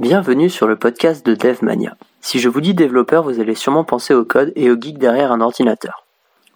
Bienvenue sur le podcast de DevMania. Si je vous dis développeur, vous allez sûrement penser au code et au geek derrière un ordinateur.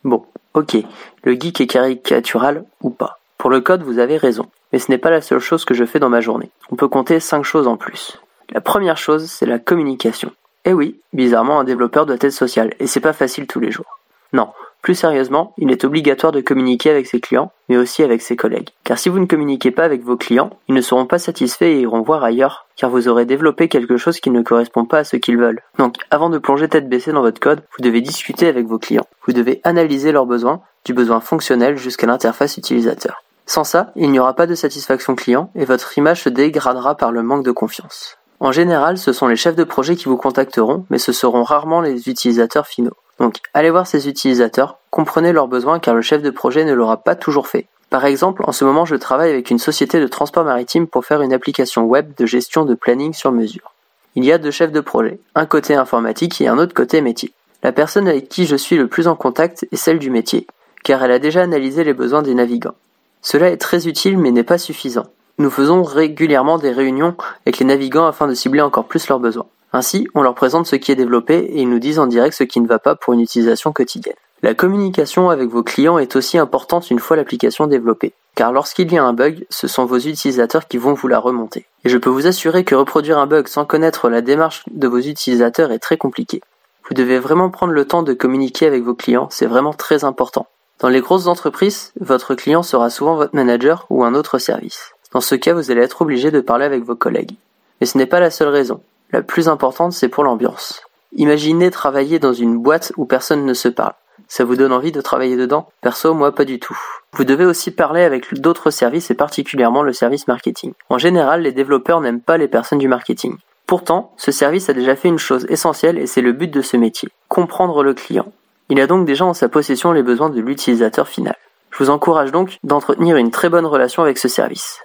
Bon, ok, le geek est caricatural ou pas. Pour le code, vous avez raison, mais ce n'est pas la seule chose que je fais dans ma journée. On peut compter 5 choses en plus. La première chose, c'est la communication. Eh oui, bizarrement, un développeur doit être social, et c'est pas facile tous les jours. Non, plus sérieusement, il est obligatoire de communiquer avec ses clients, mais aussi avec ses collègues. Car si vous ne communiquez pas avec vos clients, ils ne seront pas satisfaits et iront voir ailleurs, car vous aurez développé quelque chose qui ne correspond pas à ce qu'ils veulent. Donc, avant de plonger tête baissée dans votre code, vous devez discuter avec vos clients. Vous devez analyser leurs besoins, du besoin fonctionnel jusqu'à l'interface utilisateur. Sans ça, il n'y aura pas de satisfaction client et votre image se dégradera par le manque de confiance. En général, ce sont les chefs de projet qui vous contacteront, mais ce seront rarement les utilisateurs finaux. Donc, allez voir ces utilisateurs, comprenez leurs besoins car le chef de projet ne l'aura pas toujours fait. Par exemple, en ce moment, je travaille avec une société de transport maritime pour faire une application web de gestion de planning sur mesure. Il y a deux chefs de projet, un côté informatique et un autre côté métier. La personne avec qui je suis le plus en contact est celle du métier, car elle a déjà analysé les besoins des navigants. Cela est très utile mais n'est pas suffisant. Nous faisons régulièrement des réunions avec les navigants afin de cibler encore plus leurs besoins. Ainsi, on leur présente ce qui est développé et ils nous disent en direct ce qui ne va pas pour une utilisation quotidienne. La communication avec vos clients est aussi importante une fois l'application développée, car lorsqu'il y a un bug, ce sont vos utilisateurs qui vont vous la remonter. Et je peux vous assurer que reproduire un bug sans connaître la démarche de vos utilisateurs est très compliqué. Vous devez vraiment prendre le temps de communiquer avec vos clients, c'est vraiment très important. Dans les grosses entreprises, votre client sera souvent votre manager ou un autre service. Dans ce cas, vous allez être obligé de parler avec vos collègues. Mais ce n'est pas la seule raison. La plus importante, c'est pour l'ambiance. Imaginez travailler dans une boîte où personne ne se parle. Ça vous donne envie de travailler dedans? Perso, moi pas du tout. Vous devez aussi parler avec d'autres services et particulièrement le service marketing. En général, les développeurs n'aiment pas les personnes du marketing. Pourtant, ce service a déjà fait une chose essentielle et c'est le but de ce métier, comprendre le client. Il a donc déjà en sa possession les besoins de l'utilisateur final. Je vous encourage donc d'entretenir une très bonne relation avec ce service.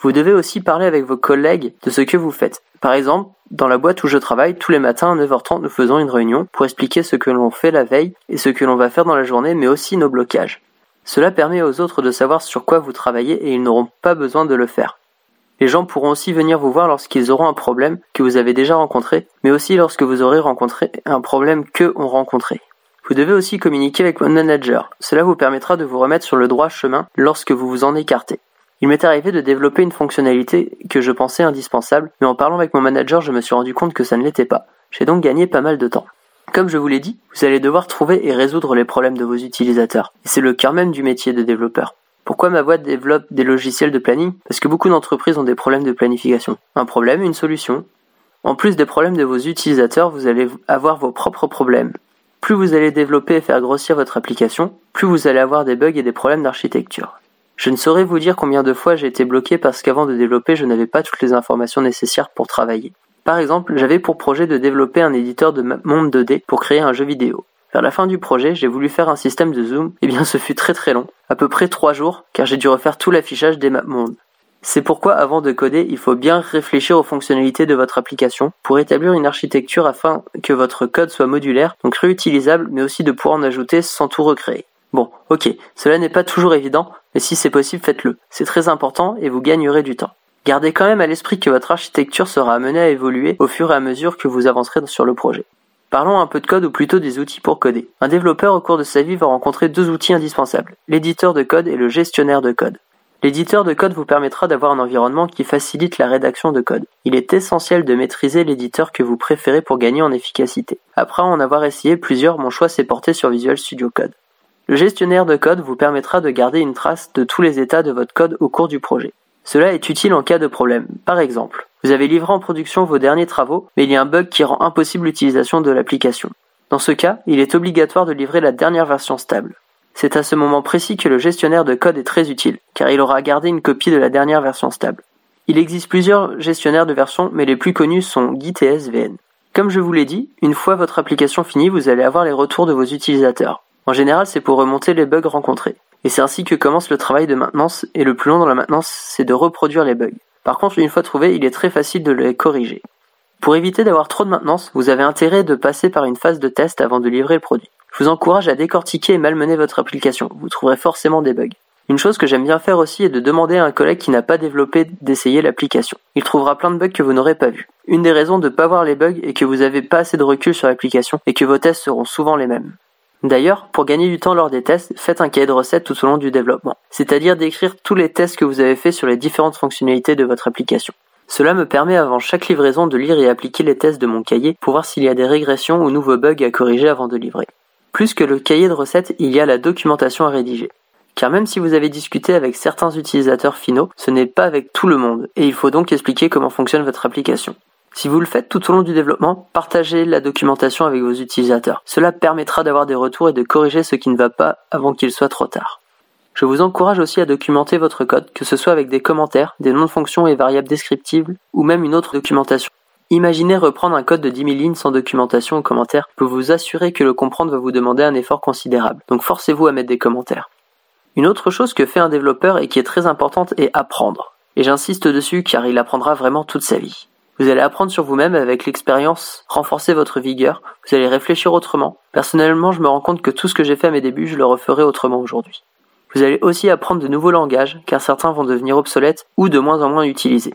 Vous devez aussi parler avec vos collègues de ce que vous faites. Par exemple, dans la boîte où je travaille, tous les matins à 9h30, nous faisons une réunion pour expliquer ce que l'on fait la veille et ce que l'on va faire dans la journée, mais aussi nos blocages. Cela permet aux autres de savoir sur quoi vous travaillez et ils n'auront pas besoin de le faire. Les gens pourront aussi venir vous voir lorsqu'ils auront un problème que vous avez déjà rencontré, mais aussi lorsque vous aurez rencontré un problème qu'eux ont rencontré. Vous devez aussi communiquer avec votre manager. Cela vous permettra de vous remettre sur le droit chemin lorsque vous vous en écartez. Il m'est arrivé de développer une fonctionnalité que je pensais indispensable, mais en parlant avec mon manager, je me suis rendu compte que ça ne l'était pas. J'ai donc gagné pas mal de temps. Comme je vous l'ai dit, vous allez devoir trouver et résoudre les problèmes de vos utilisateurs. Et c'est le cœur même du métier de développeur. Pourquoi ma boîte développe des logiciels de planning? Parce que beaucoup d'entreprises ont des problèmes de planification. Un problème, une solution. En plus des problèmes de vos utilisateurs, vous allez avoir vos propres problèmes. Plus vous allez développer et faire grossir votre application, plus vous allez avoir des bugs et des problèmes d'architecture. Je ne saurais vous dire combien de fois j'ai été bloqué parce qu'avant de développer, je n'avais pas toutes les informations nécessaires pour travailler. Par exemple, j'avais pour projet de développer un éditeur de monde 2D pour créer un jeu vidéo. Vers la fin du projet, j'ai voulu faire un système de zoom, et bien ce fut très très long, à peu près 3 jours, car j'ai dû refaire tout l'affichage des mondes. C'est pourquoi avant de coder, il faut bien réfléchir aux fonctionnalités de votre application pour établir une architecture afin que votre code soit modulaire, donc réutilisable, mais aussi de pouvoir en ajouter sans tout recréer. Bon, ok, cela n'est pas toujours évident, mais si c'est possible, faites-le. C'est très important et vous gagnerez du temps. Gardez quand même à l'esprit que votre architecture sera amenée à évoluer au fur et à mesure que vous avancerez sur le projet. Parlons un peu de code ou plutôt des outils pour coder. Un développeur au cours de sa vie va rencontrer deux outils indispensables, l'éditeur de code et le gestionnaire de code. L'éditeur de code vous permettra d'avoir un environnement qui facilite la rédaction de code. Il est essentiel de maîtriser l'éditeur que vous préférez pour gagner en efficacité. Après en avoir essayé plusieurs, mon choix s'est porté sur Visual Studio Code. Le gestionnaire de code vous permettra de garder une trace de tous les états de votre code au cours du projet. Cela est utile en cas de problème. Par exemple, vous avez livré en production vos derniers travaux, mais il y a un bug qui rend impossible l'utilisation de l'application. Dans ce cas, il est obligatoire de livrer la dernière version stable. C'est à ce moment précis que le gestionnaire de code est très utile, car il aura gardé une copie de la dernière version stable. Il existe plusieurs gestionnaires de versions, mais les plus connus sont Git et SVN. Comme je vous l'ai dit, une fois votre application finie, vous allez avoir les retours de vos utilisateurs. En général, c'est pour remonter les bugs rencontrés. Et c'est ainsi que commence le travail de maintenance, et le plus long dans la maintenance, c'est de reproduire les bugs. Par contre, une fois trouvés, il est très facile de les corriger. Pour éviter d'avoir trop de maintenance, vous avez intérêt de passer par une phase de test avant de livrer le produit. Je vous encourage à décortiquer et malmener votre application, vous trouverez forcément des bugs. Une chose que j'aime bien faire aussi est de demander à un collègue qui n'a pas développé d'essayer l'application. Il trouvera plein de bugs que vous n'aurez pas vus. Une des raisons de ne pas voir les bugs est que vous n'avez pas assez de recul sur l'application et que vos tests seront souvent les mêmes. D'ailleurs, pour gagner du temps lors des tests, faites un cahier de recettes tout au long du développement, c'est-à-dire d'écrire tous les tests que vous avez faits sur les différentes fonctionnalités de votre application. Cela me permet avant chaque livraison de lire et appliquer les tests de mon cahier pour voir s'il y a des régressions ou nouveaux bugs à corriger avant de livrer. Plus que le cahier de recettes, il y a la documentation à rédiger. Car même si vous avez discuté avec certains utilisateurs finaux, ce n'est pas avec tout le monde, et il faut donc expliquer comment fonctionne votre application. Si vous le faites tout au long du développement, partagez la documentation avec vos utilisateurs. Cela permettra d'avoir des retours et de corriger ce qui ne va pas avant qu'il soit trop tard. Je vous encourage aussi à documenter votre code, que ce soit avec des commentaires, des noms de fonctions et variables descriptibles, ou même une autre documentation. Imaginez reprendre un code de 10 000 lignes sans documentation ou commentaires pour vous assurer que le comprendre va vous demander un effort considérable. Donc forcez-vous à mettre des commentaires. Une autre chose que fait un développeur et qui est très importante est apprendre. Et j'insiste dessus car il apprendra vraiment toute sa vie. Vous allez apprendre sur vous-même avec l'expérience, renforcer votre vigueur, vous allez réfléchir autrement. Personnellement, je me rends compte que tout ce que j'ai fait à mes débuts, je le referai autrement aujourd'hui. Vous allez aussi apprendre de nouveaux langages, car certains vont devenir obsolètes ou de moins en moins utilisés.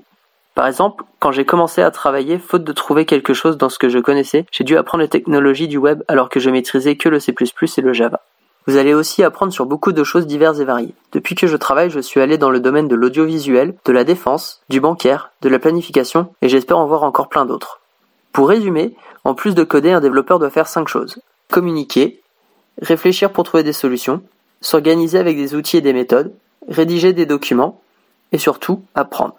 Par exemple, quand j'ai commencé à travailler, faute de trouver quelque chose dans ce que je connaissais, j'ai dû apprendre les technologies du web alors que je maîtrisais que le C++ et le Java. Vous allez aussi apprendre sur beaucoup de choses diverses et variées. Depuis que je travaille, je suis allé dans le domaine de l'audiovisuel, de la défense, du bancaire, de la planification, et j'espère en voir encore plein d'autres. Pour résumer, en plus de coder, un développeur doit faire 5 choses. Communiquer, réfléchir pour trouver des solutions, s'organiser avec des outils et des méthodes, rédiger des documents, et surtout apprendre.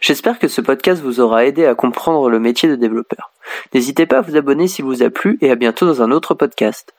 J'espère que ce podcast vous aura aidé à comprendre le métier de développeur. N'hésitez pas à vous abonner s'il vous a plu et à bientôt dans un autre podcast.